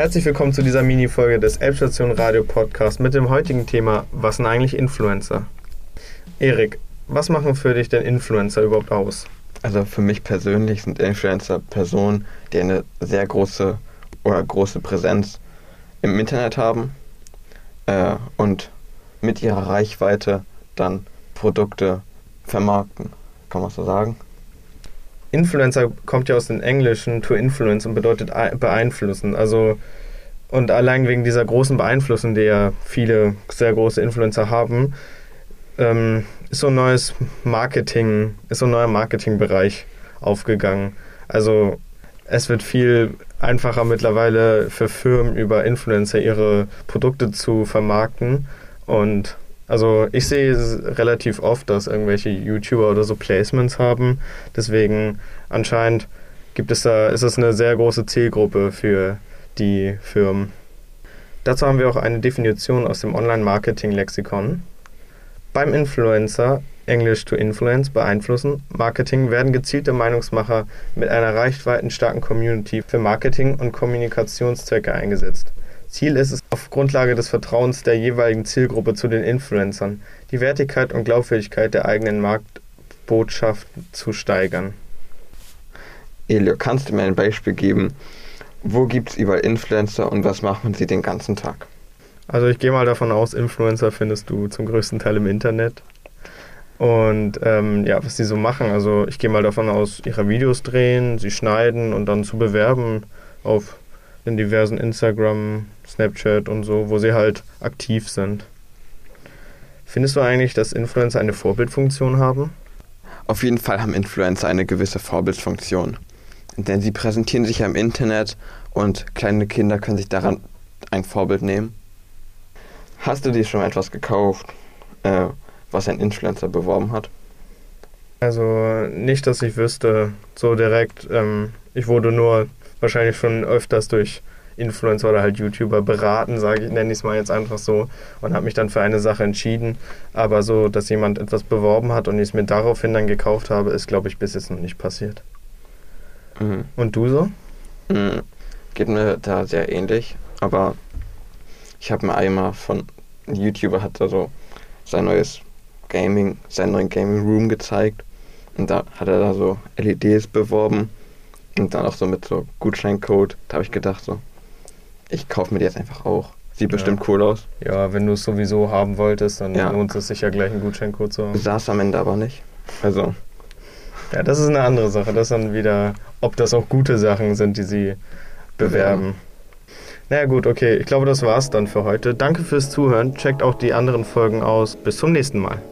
Herzlich willkommen zu dieser Mini-Folge des Elbstation Radio Podcast mit dem heutigen Thema: Was sind eigentlich Influencer? Erik, was machen für dich denn Influencer überhaupt aus? Also für mich persönlich sind Influencer Personen, die eine sehr große oder große Präsenz im Internet haben äh, und mit ihrer Reichweite dann Produkte vermarkten. Kann man so sagen? Influencer kommt ja aus dem Englischen to influence und bedeutet beeinflussen. Also und allein wegen dieser großen Beeinflussung, die ja viele sehr große Influencer haben, ähm, ist so ein neues Marketing, ist so ein neuer Marketingbereich aufgegangen. Also es wird viel einfacher mittlerweile für Firmen über Influencer ihre Produkte zu vermarkten und also ich sehe es relativ oft, dass irgendwelche YouTuber oder so Placements haben. Deswegen anscheinend gibt es da, ist es eine sehr große Zielgruppe für die Firmen. Dazu haben wir auch eine Definition aus dem Online-Marketing-Lexikon. Beim Influencer, Englisch to Influence, beeinflussen, Marketing werden gezielte Meinungsmacher mit einer reichweitenstarken Community für Marketing- und Kommunikationszwecke eingesetzt. Ziel ist es, auf Grundlage des Vertrauens der jeweiligen Zielgruppe zu den Influencern die Wertigkeit und Glaubwürdigkeit der eigenen Marktbotschaft zu steigern. Elio, kannst du mir ein Beispiel geben? Wo gibt es überall Influencer und was machen sie den ganzen Tag? Also ich gehe mal davon aus, Influencer findest du zum größten Teil im Internet. Und ähm, ja, was sie so machen, also ich gehe mal davon aus, ihre Videos drehen, sie schneiden und dann zu bewerben auf in diversen Instagram, Snapchat und so, wo sie halt aktiv sind. Findest du eigentlich, dass Influencer eine Vorbildfunktion haben? Auf jeden Fall haben Influencer eine gewisse Vorbildfunktion. Denn sie präsentieren sich ja im Internet und kleine Kinder können sich daran ein Vorbild nehmen. Hast du dir schon etwas gekauft, äh, was ein Influencer beworben hat? Also nicht, dass ich wüsste, so direkt. Ähm, ich wurde nur wahrscheinlich schon öfters durch Influencer oder halt YouTuber beraten, sage ich, nenne ich es mal jetzt einfach so, und habe mich dann für eine Sache entschieden. Aber so, dass jemand etwas beworben hat und ich es mir daraufhin dann gekauft habe, ist, glaube ich, bis jetzt noch nicht passiert. Mhm. Und du so? Mhm. Geht mir da sehr ähnlich, aber ich habe mir einmal von ein YouTuber hat da so sein neues Gaming, seinen neuen Gaming Room gezeigt und da hat er da so LEDs beworben und dann auch so mit so Gutscheincode. Da habe ich gedacht so, ich kaufe mir die jetzt einfach auch. Sieht ja. bestimmt cool aus. Ja, wenn du es sowieso haben wolltest, dann ja. lohnt es sich ja gleich einen Gutscheincode zu haben. Saß am Ende aber nicht. Also. Ja, das ist eine andere Sache. Das dann wieder, ob das auch gute Sachen sind, die sie bewerben. Ja. Naja gut, okay. Ich glaube, das war's dann für heute. Danke fürs Zuhören. Checkt auch die anderen Folgen aus. Bis zum nächsten Mal.